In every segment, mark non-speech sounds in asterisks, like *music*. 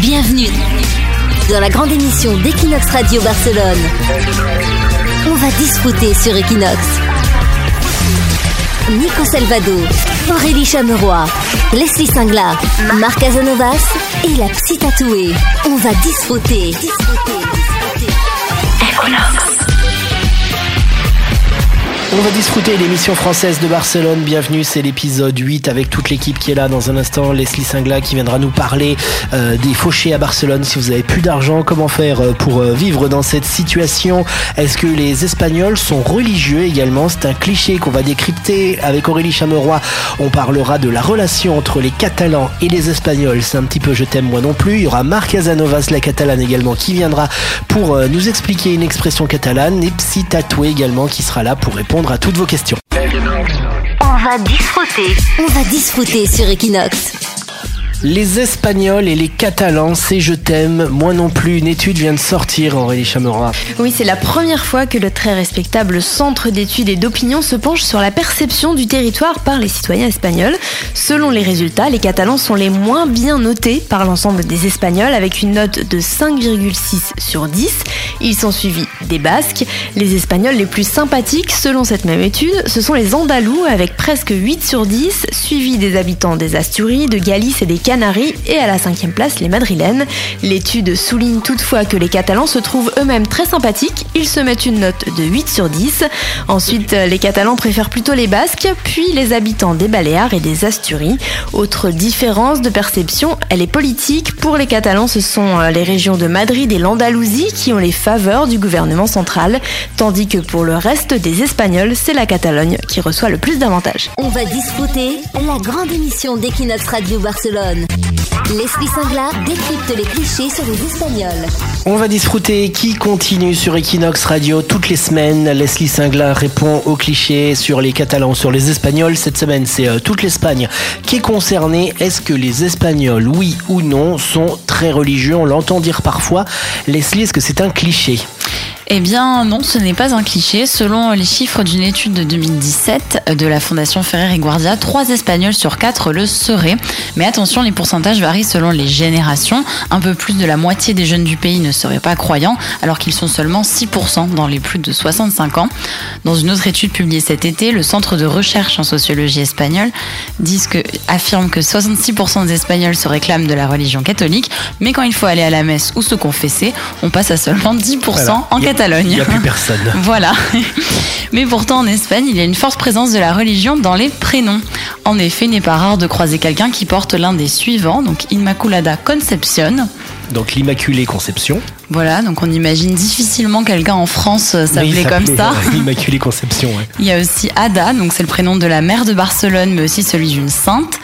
Bienvenue dans la grande émission d'Equinox Radio Barcelone. On va discuter sur Equinox. Nico Salvado, Aurélie Chameroy, Leslie Singla, Marc Casanovas et la psy tatouée. On va disfruter. Equinox. On va discuter l'émission française de Barcelone. Bienvenue, c'est l'épisode 8 avec toute l'équipe qui est là dans un instant. Leslie Singla qui viendra nous parler euh, des fauchés à Barcelone. Si vous avez plus d'argent, comment faire euh, pour euh, vivre dans cette situation? Est-ce que les Espagnols sont religieux également? C'est un cliché qu'on va décrypter avec Aurélie Chameroy. On parlera de la relation entre les Catalans et les Espagnols. C'est un petit peu je t'aime moi non plus. Il y aura Marc Casanovas, la catalane également, qui viendra pour nous expliquer une expression catalane. Et Psy Tatoué également qui sera là pour répondre à toutes vos questions. On va disfruter. On va disfruter sur Equinox. Les Espagnols et les Catalans, c'est je t'aime, moi non plus. Une étude vient de sortir, Aurélie Chamorra. Oui, c'est la première fois que le très respectable Centre d'études et d'opinion se penche sur la perception du territoire par les citoyens espagnols. Selon les résultats, les Catalans sont les moins bien notés par l'ensemble des Espagnols avec une note de 5,6 sur 10. Ils sont suivis des Basques. Les Espagnols les plus sympathiques, selon cette même étude, ce sont les Andalous avec presque 8 sur 10, suivis des habitants des Asturies, de Galice et des Canaries et à la cinquième place les Madrilènes. L'étude souligne toutefois que les Catalans se trouvent eux-mêmes très sympathiques, ils se mettent une note de 8 sur 10. Ensuite, les Catalans préfèrent plutôt les Basques, puis les habitants des Baléares et des Asturies. Autre différence de perception, elle est politique. Pour les Catalans, ce sont euh, les régions de Madrid et l'Andalousie qui ont les faveurs du gouvernement central, tandis que pour le reste des Espagnols, c'est la Catalogne qui reçoit le plus d'avantages. On va discuter la grande émission d'Equinox Radio Barcelone. Leslie Singla décrypte les clichés sur les Espagnols. On va disfruter qui continue sur Equinox Radio toutes les semaines. Leslie Singla répond aux clichés sur les Catalans, sur les Espagnols. Cette semaine, c'est euh, toute l'Espagne qui est concernée. Est-ce que les Espagnols, oui ou non, sont très religieux? On l'entend dire parfois. Leslie, est-ce que c'est un cliché? Eh bien non, ce n'est pas un cliché. Selon les chiffres d'une étude de 2017 de la Fondation Ferrer et Guardia, 3 Espagnols sur 4 le seraient. Mais attention, les pourcentages varient selon les générations. Un peu plus de la moitié des jeunes du pays ne seraient pas croyants, alors qu'ils sont seulement 6% dans les plus de 65 ans. Dans une autre étude publiée cet été, le Centre de recherche en sociologie espagnole que, affirme que 66% des Espagnols se réclament de la religion catholique, mais quand il faut aller à la messe ou se confesser, on passe à seulement 10% en catholique. Il n'y a plus personne. *laughs* voilà. Mais pourtant, en Espagne, il y a une forte présence de la religion dans les prénoms. En effet, il n'est pas rare de croiser quelqu'un qui porte l'un des suivants, donc Immaculada Concepción. Donc l'Immaculée Conception. Voilà, donc on imagine difficilement quelqu'un en France s'appeler comme ça. L'Immaculée *laughs* Conception, ouais. Il y a aussi Ada, donc c'est le prénom de la mère de Barcelone, mais aussi celui d'une sainte.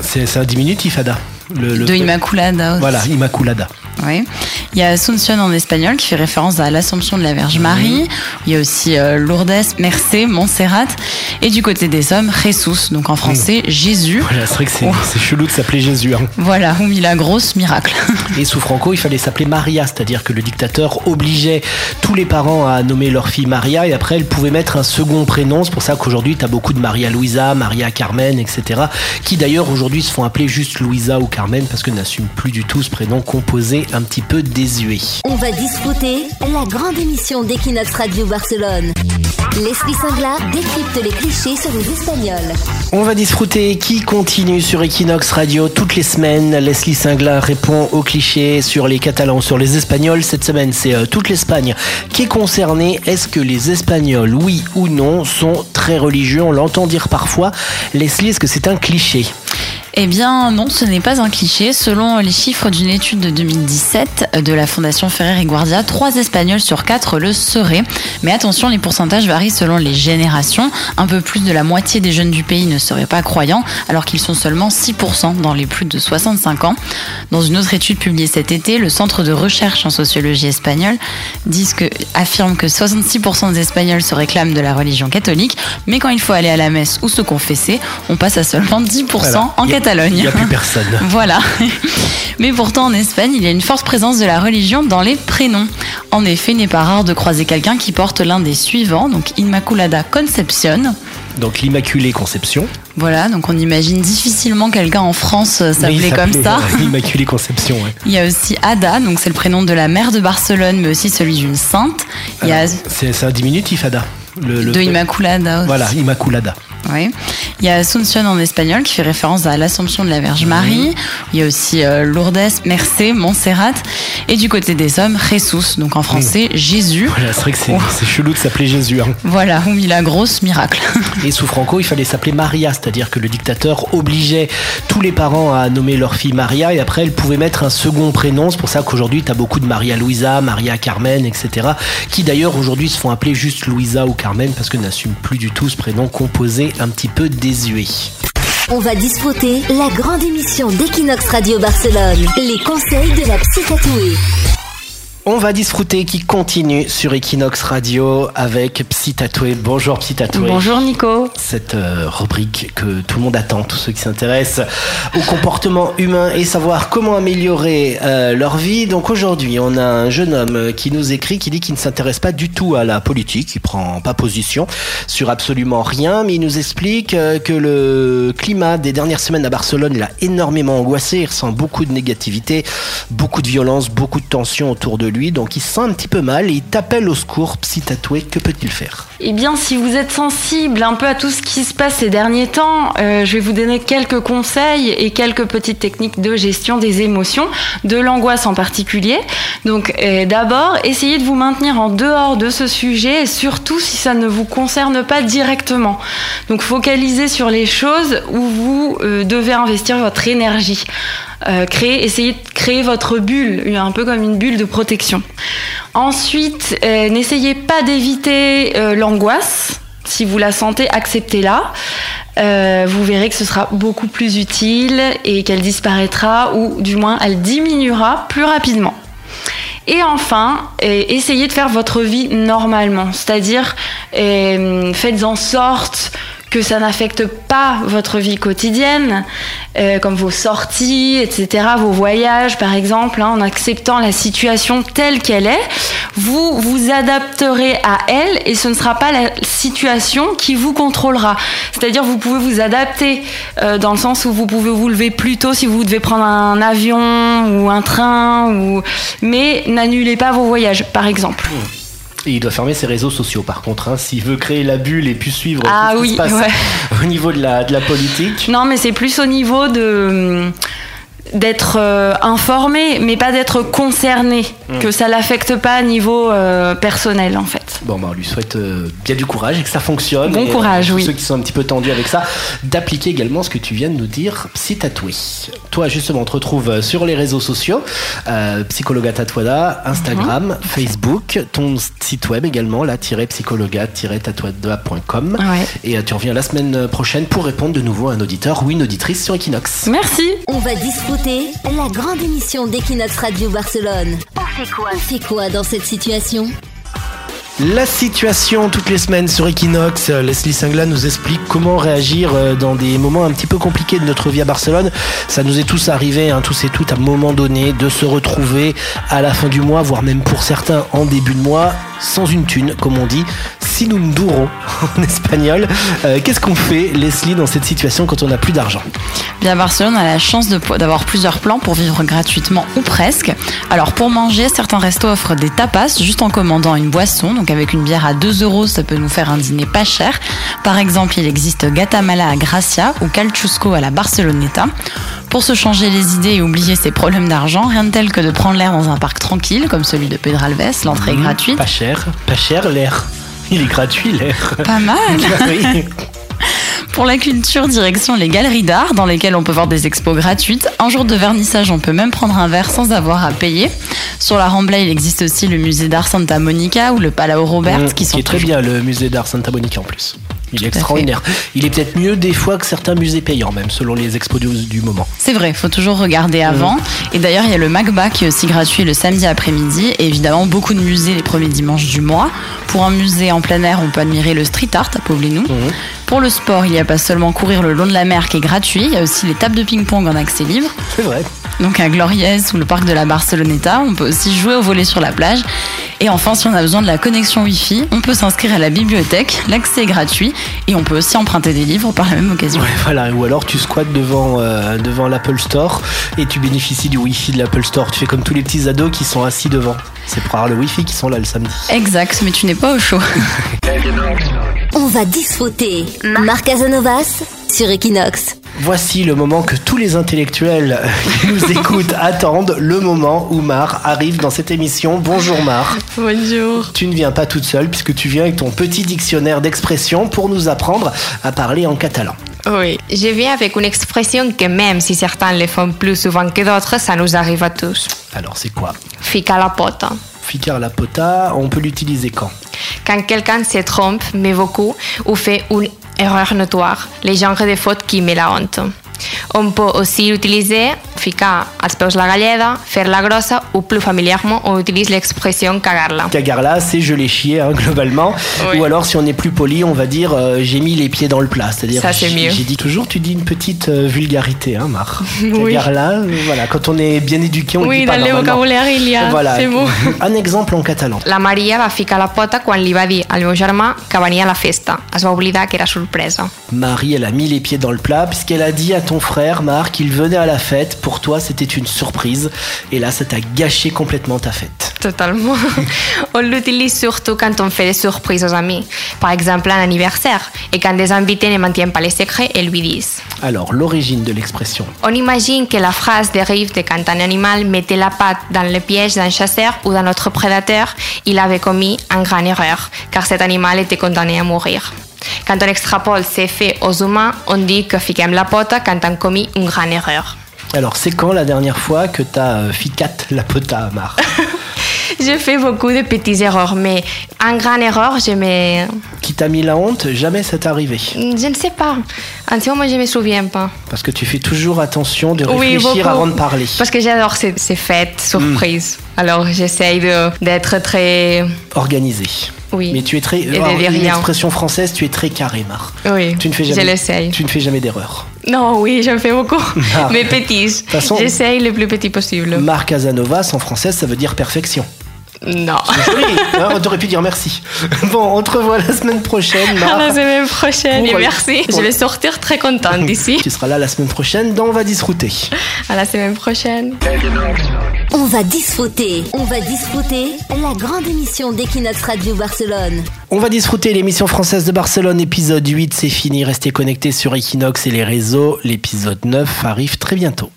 C'est un diminutif, Ada. de Immaculada. Voilà, Immaculada. Oui. Il y a Asuncion en espagnol qui fait référence à l'Assomption de la Vierge Marie. Il y a aussi euh, Lourdes, Mercé, Montserrat. Et du côté des hommes, Jesus, donc en français Jésus. Voilà, c'est vrai que c'est chelou de s'appeler Jésus. Hein. Voilà, ou Milagros, miracle. *laughs* Et sous Franco, il fallait s'appeler Maria, c'est-à-dire que le dictateur obligeait tous les parents à nommer leur fille Maria et après elle pouvait mettre un second prénom. C'est pour ça qu'aujourd'hui, tu as beaucoup de Maria Luisa, Maria Carmen, etc. qui d'ailleurs aujourd'hui se font appeler juste Luisa ou Carmen parce que n'assument plus du tout ce prénom composé un petit peu désuet. On va discuter la grande émission d'Equinox Radio Barcelone. Leslie Singla décrypte les clichés sur les Espagnols. On va disfruter qui continue sur Equinox Radio toutes les semaines. Leslie Singla répond aux clichés sur les Catalans, sur les Espagnols. Cette semaine, c'est euh, toute l'Espagne qui est concernée. Est-ce que les Espagnols, oui ou non, sont très religieux? On l'entend dire parfois. Leslie, est-ce que c'est un cliché? Eh bien non, ce n'est pas un cliché. Selon les chiffres d'une étude de 2017 de la Fondation Ferrer et Guardia, 3 Espagnols sur 4 le seraient. Mais attention, les pourcentages varient selon les générations. Un peu plus de la moitié des jeunes du pays ne seraient pas croyants, alors qu'ils sont seulement 6% dans les plus de 65 ans. Dans une autre étude publiée cet été, le Centre de recherche en sociologie espagnole que, affirme que 66% des Espagnols se réclament de la religion catholique, mais quand il faut aller à la messe ou se confesser, on passe à seulement 10% en catholique. Il n'y a plus personne. *laughs* voilà. Mais pourtant, en Espagne, il y a une forte présence de la religion dans les prénoms. En effet, il n'est pas rare de croiser quelqu'un qui porte l'un des suivants, donc Immaculada Concepción. Donc l'Immaculée Conception. Voilà, donc on imagine difficilement quelqu'un en France s'appeler comme ça. *laughs* L'Immaculée Conception, ouais. Il y a aussi Ada, donc c'est le prénom de la mère de Barcelone, mais aussi celui d'une sainte. Il y a... C'est un diminutif, Ada. Le, le... De Immaculada aussi. Voilà, Immaculada. Oui. Il y a Asuncion en espagnol qui fait référence à l'Assomption de la Vierge Marie. Il y a aussi euh, Lourdes, Mercé, Montserrat. Et du côté des hommes, Jesus, donc en français, Jésus. *laughs* Voilà, c'est vrai que c'est chelou de s'appeler Jésus. Hein. Voilà, ou Milagros, miracle. *laughs* Et sous Franco, il fallait s'appeler Maria, c'est-à-dire que le dictateur obligeait tous les parents à nommer leur fille Maria et après elle pouvait mettre un second prénom. C'est pour ça qu'aujourd'hui, tu as beaucoup de Maria Luisa, Maria Carmen, etc. qui d'ailleurs aujourd'hui se font appeler juste Luisa ou Carmen parce que n'assument plus du tout ce prénom composé un petit peu désuet. On va disputer la grande émission d'Equinox Radio Barcelone, les conseils de la psychatouée. On va disfruter qui continue sur Equinox Radio avec Psy Tatoué. Bonjour Psy Tatoué. Bonjour Nico. Cette euh, rubrique que tout le monde attend, tous ceux qui s'intéressent au comportement humain et savoir comment améliorer euh, leur vie. Donc aujourd'hui, on a un jeune homme qui nous écrit, qui dit qu'il ne s'intéresse pas du tout à la politique, il prend pas position sur absolument rien, mais il nous explique euh, que le climat des dernières semaines à Barcelone l'a énormément angoissé, il ressent beaucoup de négativité, beaucoup de violence, beaucoup de tension autour de donc il se sent un petit peu mal et il t'appelle au secours, psy que peut-il faire? Eh bien, si vous êtes sensible un peu à tout ce qui se passe ces derniers temps, euh, je vais vous donner quelques conseils et quelques petites techniques de gestion des émotions, de l'angoisse en particulier. Donc, euh, d'abord, essayez de vous maintenir en dehors de ce sujet et surtout si ça ne vous concerne pas directement. Donc, focalisez sur les choses où vous euh, devez investir votre énergie. Euh, créer, essayez de créer votre bulle, un peu comme une bulle de protection. Ensuite, euh, n'essayez pas d'éviter euh, l'angoisse. Si vous la sentez, acceptez-la. vous verrez que ce sera beaucoup plus utile et qu'elle disparaîtra ou du moins elle diminuera plus rapidement. Et enfin, essayez de faire votre vie normalement, c'est-à-dire faites en sorte que ça n'affecte pas votre vie quotidienne, euh, comme vos sorties, etc., vos voyages par exemple, hein, en acceptant la situation telle qu'elle est, vous vous adapterez à elle et ce ne sera pas la situation qui vous contrôlera. C'est-à-dire vous pouvez vous adapter euh, dans le sens où vous pouvez vous lever plus tôt si vous devez prendre un avion ou un train, ou... mais n'annulez pas vos voyages par exemple. Mmh. Et il doit fermer ses réseaux sociaux par contre, hein, s'il veut créer la bulle et puis suivre ah, ce qui se passe *laughs* au niveau de la, de la politique. Non, mais c'est plus au niveau de d'être euh, informé, mais pas d'être concerné, hmm. que ça l'affecte pas à niveau euh, personnel en fait. Bon, bah, on lui souhaite euh, bien du courage et que ça fonctionne. Bon courage, oui. Ceux qui sont un petit peu tendus avec ça, d'appliquer également ce que tu viens de nous dire, psy tatoué. Toi, justement, on te retrouve sur les réseaux sociaux, Psychologa Tatouada, Instagram, mhm. Facebook, ton site web également, là, psychologa-tatouada.com. Et tu reviens la semaine prochaine pour répondre de nouveau à un auditeur ou une auditrice sur Equinox. Merci. On va discuter la grande émission d'Equinox Radio Barcelone. On fait quoi? On fait quoi dans cette situation? La situation toutes les semaines sur Equinox, Leslie Singla nous explique comment réagir euh, dans des moments un petit peu compliqués de notre vie à Barcelone. Ça nous est tous arrivé, hein, tous et toutes, à un moment donné, de se retrouver à la fin du mois, voire même pour certains en début de mois, sans une thune, comme on dit, duro *laughs* en espagnol. Euh, qu'est-ce qu'on fait, Leslie, dans cette situation quand on n'a plus d'argent? Bien, Barcelone a la chance d'avoir plusieurs plans pour vivre gratuitement ou presque. Alors, pour manger, certains restos offrent des tapas juste en commandant une boisson. Donc, avec une bière à 2 euros, ça peut nous faire un dîner pas cher. Par exemple, il existe Gatamala à Gracia ou Calchusco à la Barceloneta. Pour se changer les idées et oublier ses problèmes d'argent, rien de tel que de prendre l'air dans un parc tranquille comme celui de Pedralbes. L'entrée est mmh, gratuite. Pas cher, pas cher l'air. Il est gratuit l'air. Pas mal. *laughs* *laughs* Pour la culture, direction les galeries d'art dans lesquelles on peut voir des expos gratuites. Un jour de vernissage, on peut même prendre un verre sans avoir à payer. Sur la Rambla, il existe aussi le musée d'art Santa Monica ou le Palau Robert mmh, qui sont qui est très bien le musée d'art Santa Monica en plus. Il est extraordinaire. Il est peut-être mieux des fois que certains musées payants, même selon les expos du, moment. C'est vrai, il faut toujours regarder avant. Mmh. Et d'ailleurs, il y a le MacBa qui est aussi gratuit le samedi après-midi. Et évidemment, beaucoup de musées les premiers dimanches du mois. Pour un musée en plein air, on peut admirer le street art à Poblenou. Mmh. Pour le sport, il n'y a pas seulement courir le long de la mer qui est gratuit, il y a aussi les tables de ping-pong en accès libre. C'est vrai. Donc à Gloriez ou le parc de la Barceloneta, on peut aussi jouer au volet sur la plage. Et enfin, si on a besoin de la connexion Wi-Fi, on peut s'inscrire à la bibliothèque. L'accès est gratuit et on peut aussi emprunter des livres par la même occasion. Ouais, voilà. Ou alors tu squattes devant, euh, devant l'Apple Store et tu bénéficies du Wi-Fi de l'Apple Store. Tu fais comme tous les petits ados qui sont assis devant. C'est pour avoir le Wi-Fi qui sont là le samedi. Exact, mais tu n'es pas au chaud. *laughs* On va disfruter Marc Casanovas sur Equinox. Voici le moment que tous les intellectuels *laughs* qui nous écoutent *laughs* attendent, le moment où Mar arrive dans cette émission. Bonjour Mar. Bonjour. Tu ne viens pas toute seule puisque tu viens avec ton petit dictionnaire d'expression pour nous apprendre à parler en catalan. Oui, je viens avec une expression que même si certains le font plus souvent que d'autres, ça nous arrive à tous. Alors c'est quoi? Ficar la pota. Ficar la pota, on peut l'utiliser quand? Quand quelqu'un se trompe, mais beaucoup, ou fait une erreur notoire, les genres de fautes qui met la honte. On peut aussi l'utiliser, ficar als peus la galleda, faire la grossa, ou plus familièrement, on utilise l'expression cagar-la. Cagarla, c'est je l'ai chié hein, globalement. Oui. Ou alors si on est plus poli, on va dire euh, j'ai mis les pieds dans le plat. C'est-à-dire Ça, c'est j'ai- dit toujours, tu dis une petite euh, vulgarité, hein, Mar. *laughs* Oui. Cagarla, euh, voilà, quand on est bien éduqué, on Oui, dit pas dans le vocabulaire, il y a Voilà. mots. *laughs* Un exemple en catalan. La Maria va ficar la pota quan li va dir al meu germà que venia a la festa. Es va oblidar que era sorpresa. Marie, elle a mis les pieds dans le plat puisqu'elle a dit à ton frère, Marc, qu'il venait à la fête. Pour toi, c'était une surprise. Et là, ça t'a gâché complètement ta fête. Totalement. *laughs* on l'utilise surtout quand on fait des surprises aux amis. Par exemple, un anniversaire. Et quand des invités ne maintiennent pas les secrets et lui disent. Alors, l'origine de l'expression. On imagine que la phrase dérive de quand un animal mettait la patte dans le piège d'un chasseur ou d'un autre prédateur, il avait commis une grande erreur, car cet animal était condamné à mourir. Quand on extrapole ces faits aux humains, on dit que fiquem la pota quand on commis une grande erreur. Alors, c'est quand la dernière fois que t'as euh, ficat la pota, Mar J'ai fait *laughs* beaucoup de petites erreurs, mais une grande erreur, je me... Qui t'a mis la honte Jamais ça t'est arrivé? Je ne sais pas. En ce moment, je ne me souviens pas. Parce que tu fais toujours attention de réfléchir avant de parler. Parce que j'adore ces, ces fêtes surprises. Alors, j'essaye d'être très... Organisé. Oui. Mais tu es très. de alors, une expression française, tu es très carré, Mar. Oui, Tu ne fais je jamais. l'essaye. Tu ne fais jamais d'erreur. Non, oui, j'en fais beaucoup. Ah. Mais petites. façon- J'essaye le plus petit possible. Mar Casanovas, en français, ça veut dire perfection. Non. C'est joli, *laughs* hein, on aurait pu dire merci. *laughs* Bon, on te revoit la semaine prochaine, À *laughs* la semaine prochaine Pour- et merci. pour- Je vais sortir très contente d'ici. Tu seras là la semaine prochaine dans On va disrouter. À la semaine prochaine. On va disfruter. On va disfruter la grande émission d'Equinox Radio Barcelone. On va disfruter l'émission française de Barcelone, épisode 8, c'est fini. Restez connectés sur Equinox et les réseaux. L'épisode 9 arrive très bientôt.